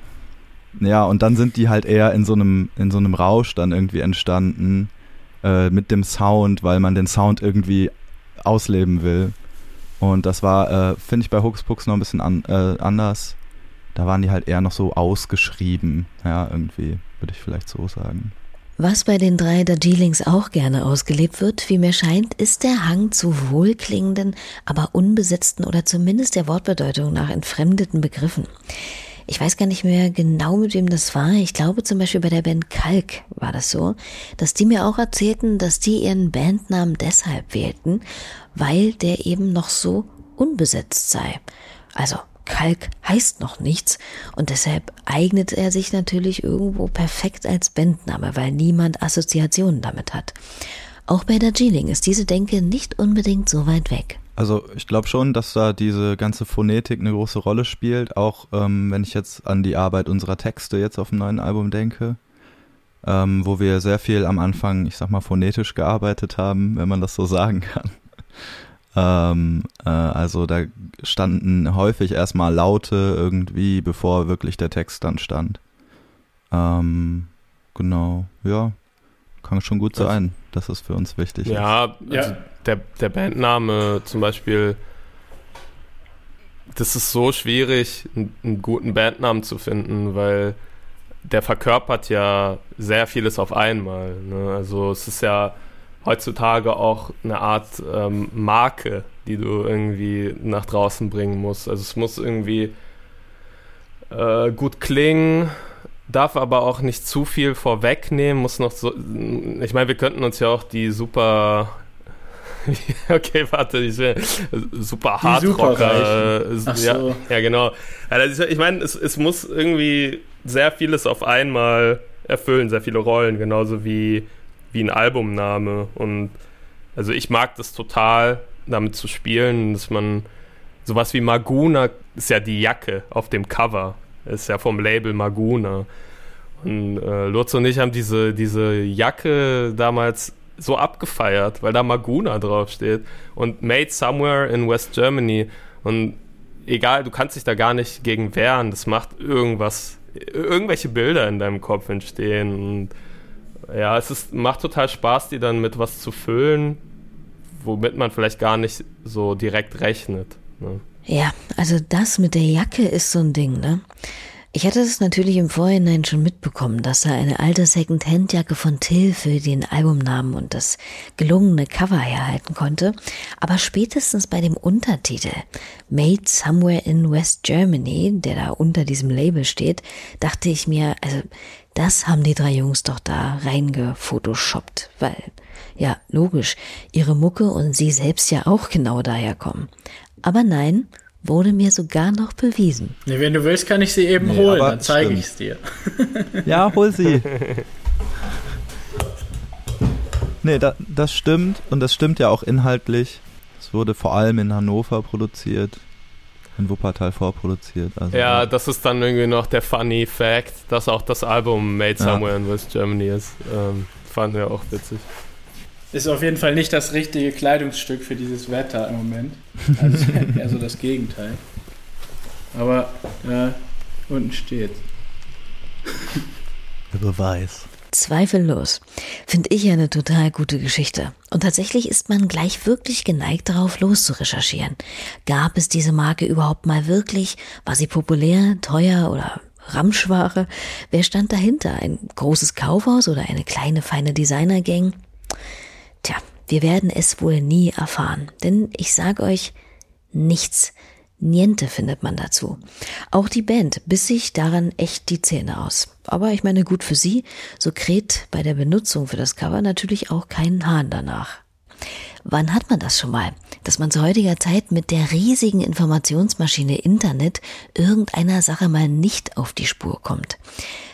ja, und dann sind die halt eher in so einem in so einem Rausch dann irgendwie entstanden äh, mit dem Sound, weil man den Sound irgendwie ausleben will. Und das war, äh, finde ich, bei Pocus noch ein bisschen an, äh, anders. Da waren die halt eher noch so ausgeschrieben. Ja, irgendwie, würde ich vielleicht so sagen.
Was bei den drei Darjeelings auch gerne ausgelebt wird, wie mir scheint, ist der Hang zu wohlklingenden, aber unbesetzten oder zumindest der Wortbedeutung nach entfremdeten Begriffen. Ich weiß gar nicht mehr genau, mit wem das war. Ich glaube zum Beispiel bei der Band Kalk war das so, dass die mir auch erzählten, dass die ihren Bandnamen deshalb wählten, weil der eben noch so unbesetzt sei. Also Kalk heißt noch nichts und deshalb eignet er sich natürlich irgendwo perfekt als Bandname, weil niemand Assoziationen damit hat. Auch bei Darjeeling ist diese Denke nicht unbedingt so weit weg.
Also ich glaube schon, dass da diese ganze Phonetik eine große Rolle spielt, auch ähm, wenn ich jetzt an die Arbeit unserer Texte jetzt auf dem neuen Album denke, ähm, wo wir sehr viel am Anfang, ich sag mal, phonetisch gearbeitet haben, wenn man das so sagen kann. ähm, äh, also da standen häufig erstmal Laute irgendwie, bevor wirklich der Text dann stand. Ähm, genau, ja, kann schon gut sein, dass es für uns wichtig ist.
Ja,
Ja.
also der, der Bandname zum Beispiel, das ist so schwierig, einen, einen guten Bandnamen zu finden, weil der verkörpert ja sehr vieles auf einmal. Ne? Also es ist ja heutzutage auch eine Art ähm, Marke, die du irgendwie nach draußen bringen musst. Also es muss irgendwie äh, gut klingen, darf aber auch nicht zu viel vorwegnehmen, muss noch so. Ich meine, wir könnten uns ja auch die super. Okay, warte, ich will super Hardrocker.
Ach
ja,
so.
ja, genau. Ist, ich meine, es, es muss irgendwie sehr vieles auf einmal erfüllen, sehr viele Rollen, genauso wie, wie ein Albumname. Und also ich mag das total, damit zu spielen, dass man sowas wie Maguna ist ja die Jacke auf dem Cover. Ist ja vom Label Maguna. Und äh, Lutz und ich haben diese, diese Jacke damals so abgefeiert, weil da Maguna draufsteht und Made Somewhere in West Germany. Und egal, du kannst dich da gar nicht gegen wehren. Das macht irgendwas, irgendwelche Bilder in deinem Kopf entstehen. Und ja, es ist, macht total Spaß, die dann mit was zu füllen, womit man vielleicht gar nicht so direkt rechnet. Ne?
Ja, also das mit der Jacke ist so ein Ding, ne? Ich hatte es natürlich im Vorhinein schon mitbekommen, dass er eine alte Second-Hand-Jacke von Till für den Albumnamen und das gelungene Cover herhalten konnte. Aber spätestens bei dem Untertitel Made Somewhere in West Germany, der da unter diesem Label steht, dachte ich mir, also das haben die drei Jungs doch da reingefotoshoppt, weil, ja, logisch, ihre Mucke und sie selbst ja auch genau daher kommen. Aber nein, wurde mir sogar noch bewiesen.
Nee, wenn du willst, kann ich sie eben
Nee,
holen, dann zeige ich es dir.
Ja, hol sie. nee, da, das stimmt und das stimmt ja auch inhaltlich. Es wurde vor allem in Hannover produziert, in Wuppertal vorproduziert. Also
Ja, das ist dann irgendwie noch der funny Fact, dass auch das Album Made
Ja.
Somewhere in West Germany ist. Ähm, fanden wir auch witzig.
Ist auf jeden Fall nicht das richtige Kleidungsstück für dieses Wetter im Moment. Also eher so das Gegenteil. Aber ja, unten steht.
der Beweis.
Zweifellos. Finde ich ja eine total gute Geschichte. Und tatsächlich ist man gleich wirklich geneigt darauf loszurecherchieren. Gab es diese Marke überhaupt mal wirklich? War sie populär, teuer oder Ramschware? Wer stand dahinter? Ein großes Kaufhaus oder eine kleine feine Designergang? Tja, wir werden es wohl nie erfahren. Denn ich sag euch, nichts, niente findet man dazu. Auch die Band biss sich daran echt die Zähne aus. Aber ich meine, gut für sie, so kräht bei der Benutzung für das Cover natürlich auch keinen Hahn danach. Wann hat man das schon mal, dass man zu heutiger Zeit mit der riesigen Informationsmaschine Internet irgendeiner Sache mal nicht auf die Spur kommt?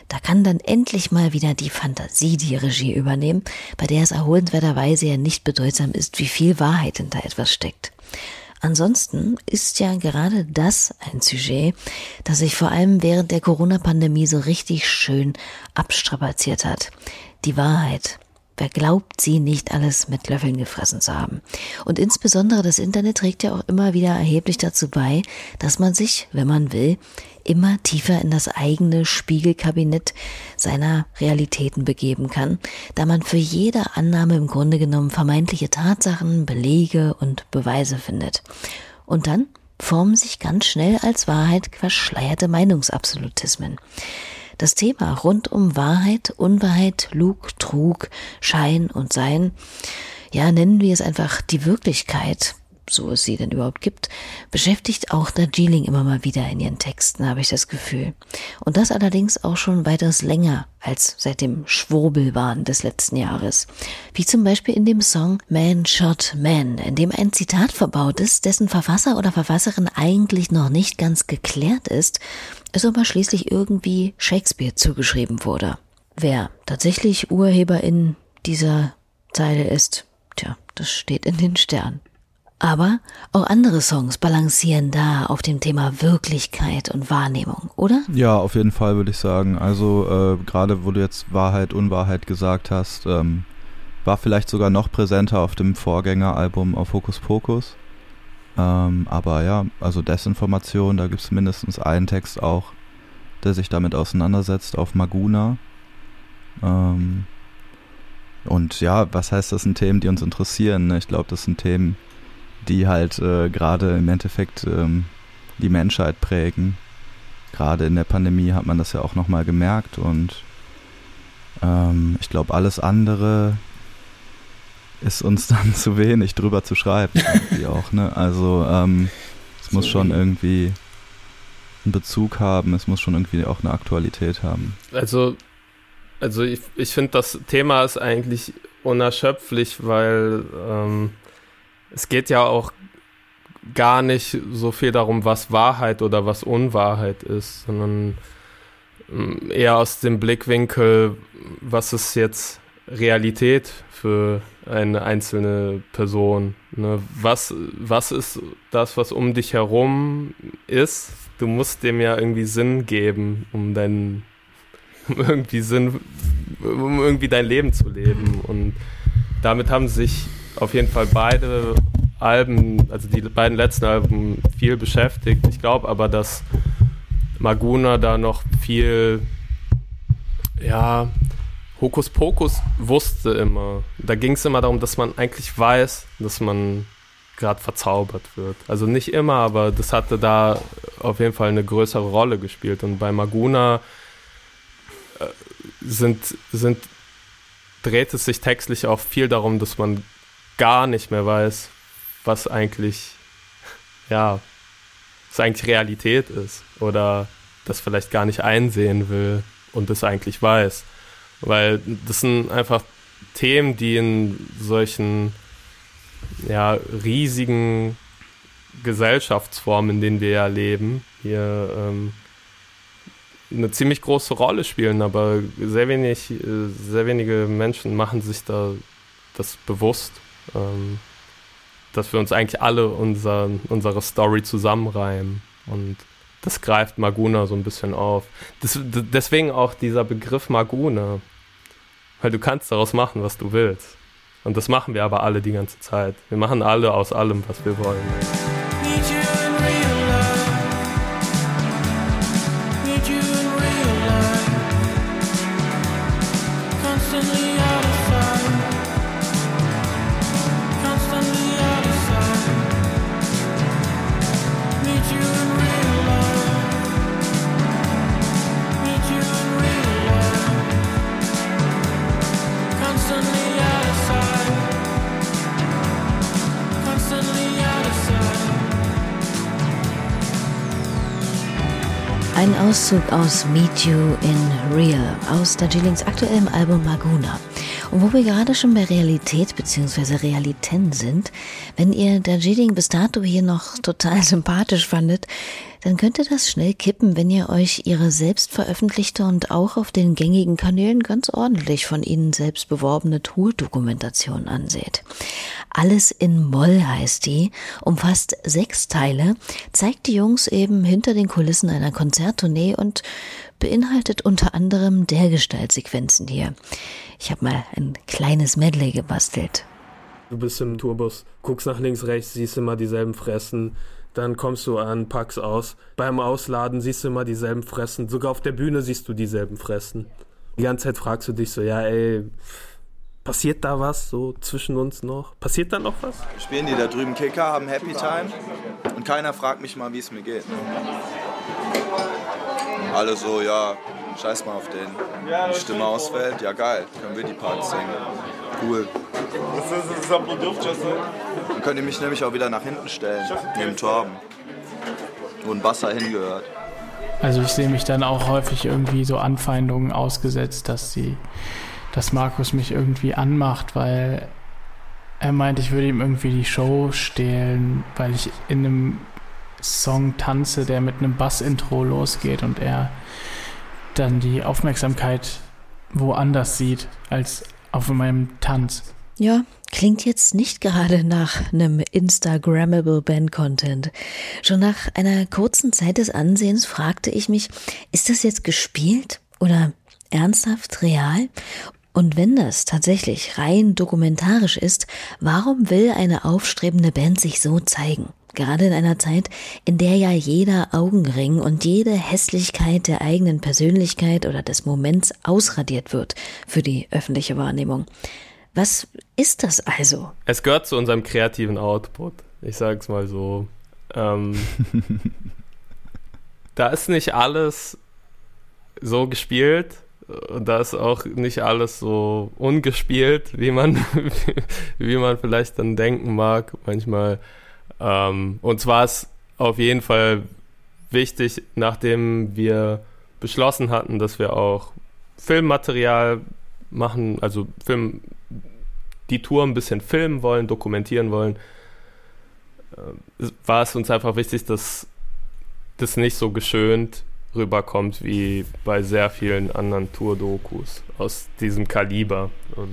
Da kann dann endlich mal wieder die Fantasie die Regie übernehmen, bei der es erholenswerterweise ja nicht bedeutsam ist, wie viel Wahrheit hinter etwas steckt. Ansonsten ist ja gerade das ein Sujet, das sich vor allem während der Corona-Pandemie so richtig schön abstrapaziert hat. Die Wahrheit. Wer glaubt, sie nicht alles mit Löffeln gefressen zu haben? Und insbesondere das Internet trägt ja auch immer wieder erheblich dazu bei, dass man sich, wenn man will, immer tiefer in das eigene Spiegelkabinett seiner Realitäten begeben kann, da man für jede Annahme im Grunde genommen vermeintliche Tatsachen, Belege und Beweise findet. Und dann formen sich ganz schnell als Wahrheit verschleierte Meinungsabsolutismen. Das Thema rund um Wahrheit, Unwahrheit, Lug, Trug, Schein und Sein, ja, nennen wir es einfach die Wirklichkeit, so es sie denn überhaupt gibt, beschäftigt auch Darjeeling immer mal wieder in ihren Texten, habe ich das Gefühl. Und das allerdings auch schon weitaus länger als seit dem Schwurbelwahn des letzten Jahres. Wie zum Beispiel in dem Song Man Shot Man, in dem ein Zitat verbaut ist, dessen Verfasser oder Verfasserin eigentlich noch nicht ganz geklärt ist, es aber schließlich irgendwie Shakespeare zugeschrieben wurde. Wer tatsächlich Urheberin dieser Zeile ist, tja, das steht in den Sternen. Aber auch andere Songs balancieren da auf dem Thema Wirklichkeit und Wahrnehmung, oder?
Ja, auf jeden Fall würde ich sagen. Also äh, gerade wo du jetzt Wahrheit, Unwahrheit gesagt hast, ähm, war vielleicht sogar noch präsenter auf dem Vorgängeralbum auf Hokus Pokus. Ähm, aber ja, also Desinformation, da gibt es mindestens einen Text auch, der sich damit auseinandersetzt auf Maguna. Ähm, und ja, was heißt, das sind Themen, die uns interessieren? Ne? Ich glaube, das sind Themen, die halt äh, gerade im Endeffekt ähm, die Menschheit prägen. Gerade in der Pandemie hat man das ja auch nochmal gemerkt und ähm, ich glaube, alles andere ist uns dann zu wenig drüber zu schreiben. irgendwie auch, ne? Also ähm, es muss schon irgendwie einen Bezug haben, es muss schon irgendwie auch eine Aktualität haben.
Also, also ich, ich finde, das Thema ist eigentlich unerschöpflich, weil ähm, es geht ja auch gar nicht so viel darum, was Wahrheit oder was Unwahrheit ist, sondern ähm, eher aus dem Blickwinkel, was ist jetzt Realität für eine einzelne Person. Ne? Was, was ist das, was um dich herum ist? Du musst dem ja irgendwie Sinn geben, um dein um irgendwie Sinn, um irgendwie dein Leben zu leben. Und damit haben sich auf jeden Fall beide Alben, also die beiden letzten Alben, viel beschäftigt. Ich glaube aber, dass Maguna da noch viel, ja, Hokuspokus wusste immer. Da ging es immer darum, dass man eigentlich weiß, dass man gerade verzaubert wird. Also nicht immer, aber das hatte da auf jeden Fall eine größere Rolle gespielt. Und bei Maguna äh, sind, sind, dreht es sich textlich auch viel darum, dass man gar nicht mehr weiß, was eigentlich, ja, was eigentlich Realität ist. Oder das vielleicht gar nicht einsehen will und das eigentlich weiß. Weil das sind einfach Themen, die in solchen ja, riesigen Gesellschaftsformen, in denen wir ja leben, hier ähm, eine ziemlich große Rolle spielen, aber sehr wenig, äh, sehr wenige Menschen machen sich da das bewusst, ähm, dass wir uns eigentlich alle unser, unsere Story zusammenreimen und das greift Maguna so ein bisschen auf. Das, deswegen auch dieser Begriff Maguna, weil du kannst daraus machen, was du willst. Und das machen wir aber alle die ganze Zeit. Wir machen alle aus allem, was wir wollen.
Auszug aus Meet You in Real aus Darjeelings aktuellem Album Maguna. Und wo wir gerade schon bei Realität bzw. Realitäten sind, wenn ihr Darjeeling bis dato hier noch total sympathisch fandet, dann könnte das schnell kippen, wenn ihr euch ihre selbst veröffentlichte und auch auf den gängigen Kanälen ganz ordentlich von ihnen selbst beworbene Tourdokumentation anseht. Alles in Moll heißt die, umfasst sechs Teile, zeigt die Jungs eben hinter den Kulissen einer Konzerttournee und beinhaltet unter anderem Dergestaltsequenzen hier. Ich habe mal ein kleines Medley gebastelt.
Du bist im Tourbus, guckst nach links, rechts, siehst immer dieselben Fressen. Dann kommst du an, packst aus. Beim Ausladen siehst du immer dieselben Fressen. Sogar auf der Bühne siehst du dieselben Fressen. Die ganze Zeit fragst du dich so, ja, ey, passiert da was so zwischen uns noch? Passiert da noch was?
Spielen die da drüben Kicker, haben Happy Time und keiner fragt mich mal, wie es mir geht. Alle so, ja, scheiß mal auf den. Die Stimme ausfällt, ja geil, können wir die Parts singen. Cool. Dann könnt ihr mich nämlich auch wieder nach hinten stellen, neben Torben. Wo ein Wasser hingehört.
Also ich sehe mich dann auch häufig irgendwie so Anfeindungen ausgesetzt, dass sie, dass Markus mich irgendwie anmacht, weil er meint, ich würde ihm irgendwie die Show stehlen, weil ich in einem Song tanze, der mit einem Bass-Intro losgeht und er dann die Aufmerksamkeit woanders sieht als auf meinem Tanz.
Ja, klingt jetzt nicht gerade nach einem Instagrammable Band-Content. Schon nach einer kurzen Zeit des Ansehens fragte ich mich, ist das jetzt gespielt oder ernsthaft real? Und wenn das tatsächlich rein dokumentarisch ist, warum will eine aufstrebende Band sich so zeigen? Gerade in einer Zeit, in der ja jeder Augenring und jede Hässlichkeit der eigenen Persönlichkeit oder des Moments ausradiert wird für die öffentliche Wahrnehmung. Was ist das also?
Es gehört zu unserem kreativen Output. Ich sag's mal so. Ähm, da ist nicht alles so gespielt und da ist auch nicht alles so ungespielt, wie man, wie man vielleicht dann denken mag. Manchmal ähm, und zwar ist auf jeden Fall wichtig, nachdem wir beschlossen hatten, dass wir auch Filmmaterial machen, also Film, die Tour ein bisschen filmen wollen, dokumentieren wollen, äh, war es uns einfach wichtig, dass das nicht so geschönt rüberkommt wie bei sehr vielen anderen Tour-Dokus aus diesem Kaliber. Und,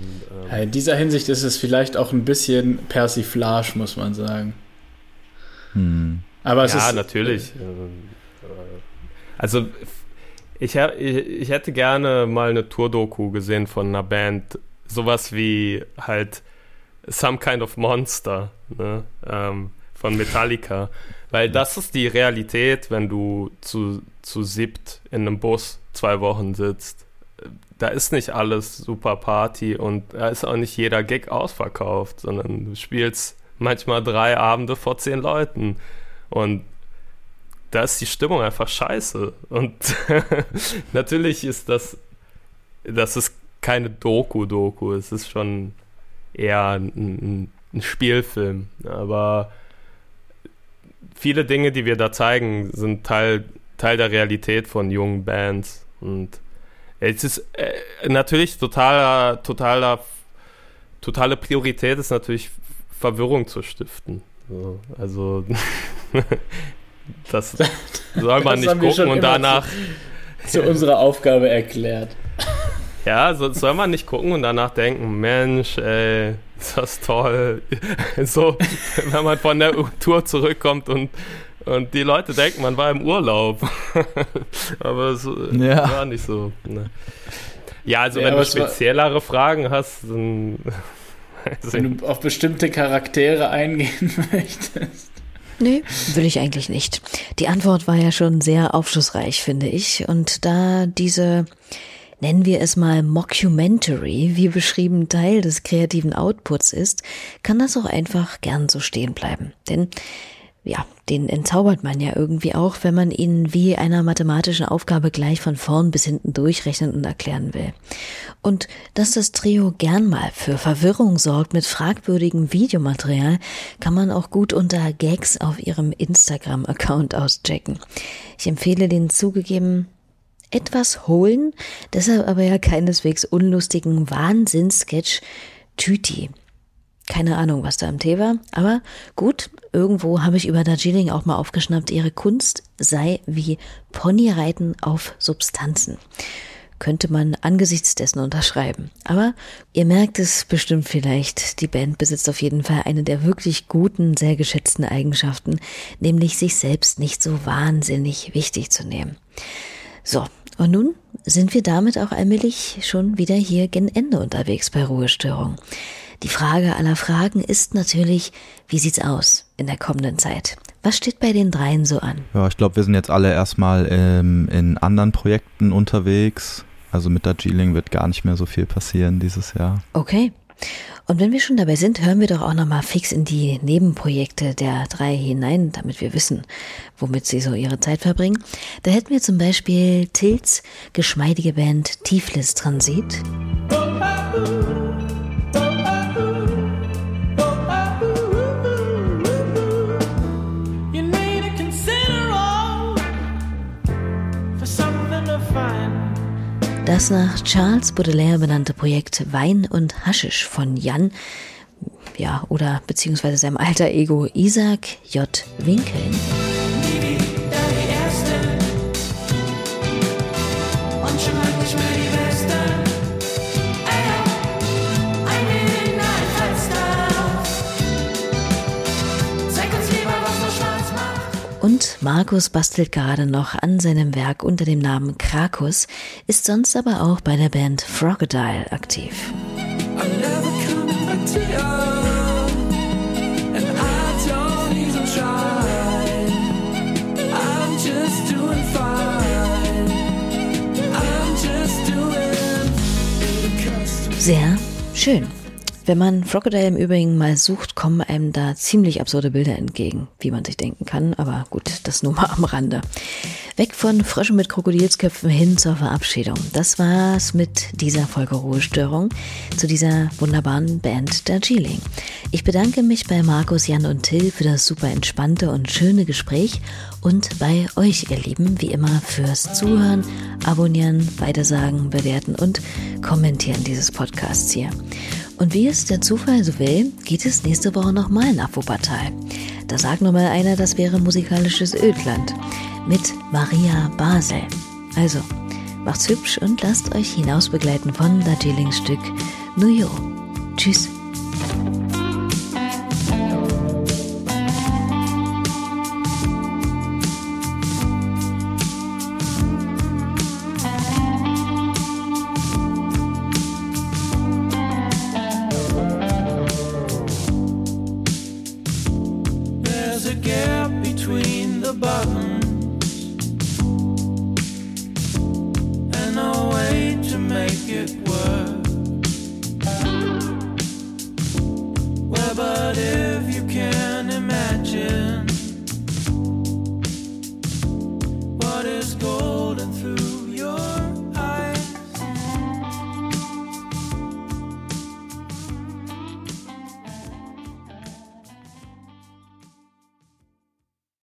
ähm,
In dieser Hinsicht ist es vielleicht auch ein bisschen Persiflage, muss man sagen.
Hm.
Aber es
ja,
ist
natürlich. Also ich, ich hätte gerne mal eine Tour-Doku gesehen von einer Band, sowas wie halt Some Kind of Monster ne? ähm, von Metallica, weil das ist die Realität, wenn du zu, zu siebt in einem Bus zwei Wochen sitzt. Da ist nicht alles super Party und da ist auch nicht jeder Gig ausverkauft, sondern du spielst manchmal drei Abende vor zehn Leuten und da ist die Stimmung einfach scheiße. Und natürlich ist das, das ist keine Doku-Doku, es ist schon eher ein, ein, Spielfilm. Aber viele Dinge, die wir da zeigen, sind Teil, Teil der Realität von jungen Bands. Und es ist äh, natürlich totaler, totaler, totale Priorität ist natürlich Verwirrung zu stiften. So, also das soll man
Das
nicht gucken und danach
zu unserer Aufgabe erklärt.
ja, so, soll man nicht gucken und danach denken, Mensch, ey, ist das toll. so, wenn man von der Tour zurückkommt und, und die Leute denken, man war im Urlaub. aber es
Ja.
war nicht so. Ne. Ja, also
Ja,
wenn du speziellere Fragen hast, dann
Wenn du auf bestimmte Charaktere eingehen möchtest.
Nee, will ich eigentlich nicht. Die Antwort war ja schon sehr aufschlussreich, finde ich. Und da diese, nennen wir es mal Mockumentary, wie beschrieben Teil des kreativen Outputs ist, kann das auch einfach gern so stehen bleiben. Denn ja, den entzaubert man ja irgendwie auch, wenn man ihn wie einer mathematischen Aufgabe gleich von vorn bis hinten durchrechnen und erklären will. Und dass das Trio gern mal für Verwirrung sorgt mit fragwürdigem Videomaterial, kann man auch gut unter Gags auf ihrem Instagram-Account auschecken. Ich empfehle den zugegeben etwas hohlen, deshalb aber ja keineswegs unlustigen Wahnsinnssketch Tüti. Keine Ahnung, was da im Tee war, aber gut, irgendwo habe ich über Darjeeling auch mal aufgeschnappt, ihre Kunst sei wie Ponyreiten auf Substanzen. Könnte man angesichts dessen unterschreiben. Aber ihr merkt es bestimmt vielleicht, die Band besitzt auf jeden Fall eine der wirklich guten, sehr geschätzten Eigenschaften, nämlich sich selbst nicht so wahnsinnig wichtig zu nehmen. So, und nun sind wir damit auch allmählich schon wieder hier gen Ende unterwegs bei Ruhestörung. Die Frage aller Fragen ist natürlich, wie sieht's aus in der kommenden Zeit? Was steht bei den dreien so an?
Ja, ich glaube, wir sind jetzt alle erstmal ähm, in anderen Projekten unterwegs. Also mit Darjeeling wird gar nicht mehr so viel passieren dieses Jahr.
Okay. Und wenn wir schon dabei sind, hören wir doch auch nochmal fix in die Nebenprojekte der drei hinein, damit wir wissen, womit sie so ihre Zeit verbringen. Da hätten wir zum Beispiel Tilts geschmeidige Band Tiflis Transit. Das nach Charles Baudelaire benannte Projekt Wein und Haschisch von Jan, ja, oder beziehungsweise seinem alter Ego Isaac J. Winkeln. Markus bastelt gerade noch an seinem Werk unter dem Namen Krakus, ist sonst aber auch bei der Band Frogedile aktiv. Sehr schön. Wenn man Frogedile im Übrigen mal sucht, kommen einem da ziemlich absurde Bilder entgegen, wie man sich denken kann. Aber gut, das nur mal am Rande. Weg von Fröschen mit Krokodilsköpfen hin zur Verabschiedung. Das war's mit dieser Folge Ruhestörung zu dieser wunderbaren Band Darjeeling. Ich bedanke mich bei Markus, Jan und Till für das super entspannte und schöne Gespräch und bei euch, ihr Lieben, wie immer fürs Zuhören, Abonnieren, Weitersagen, Bewerten und Kommentieren dieses Podcasts hier. Und wie es der Zufall so will, geht es nächste Woche nochmal nach Wuppertal. Da sagt nochmal einer, das wäre musikalisches Ödland. Mit Maria Basel. Also, macht's hübsch und lasst euch hinaus begleiten von Darjeelings Stück New York. Tschüss.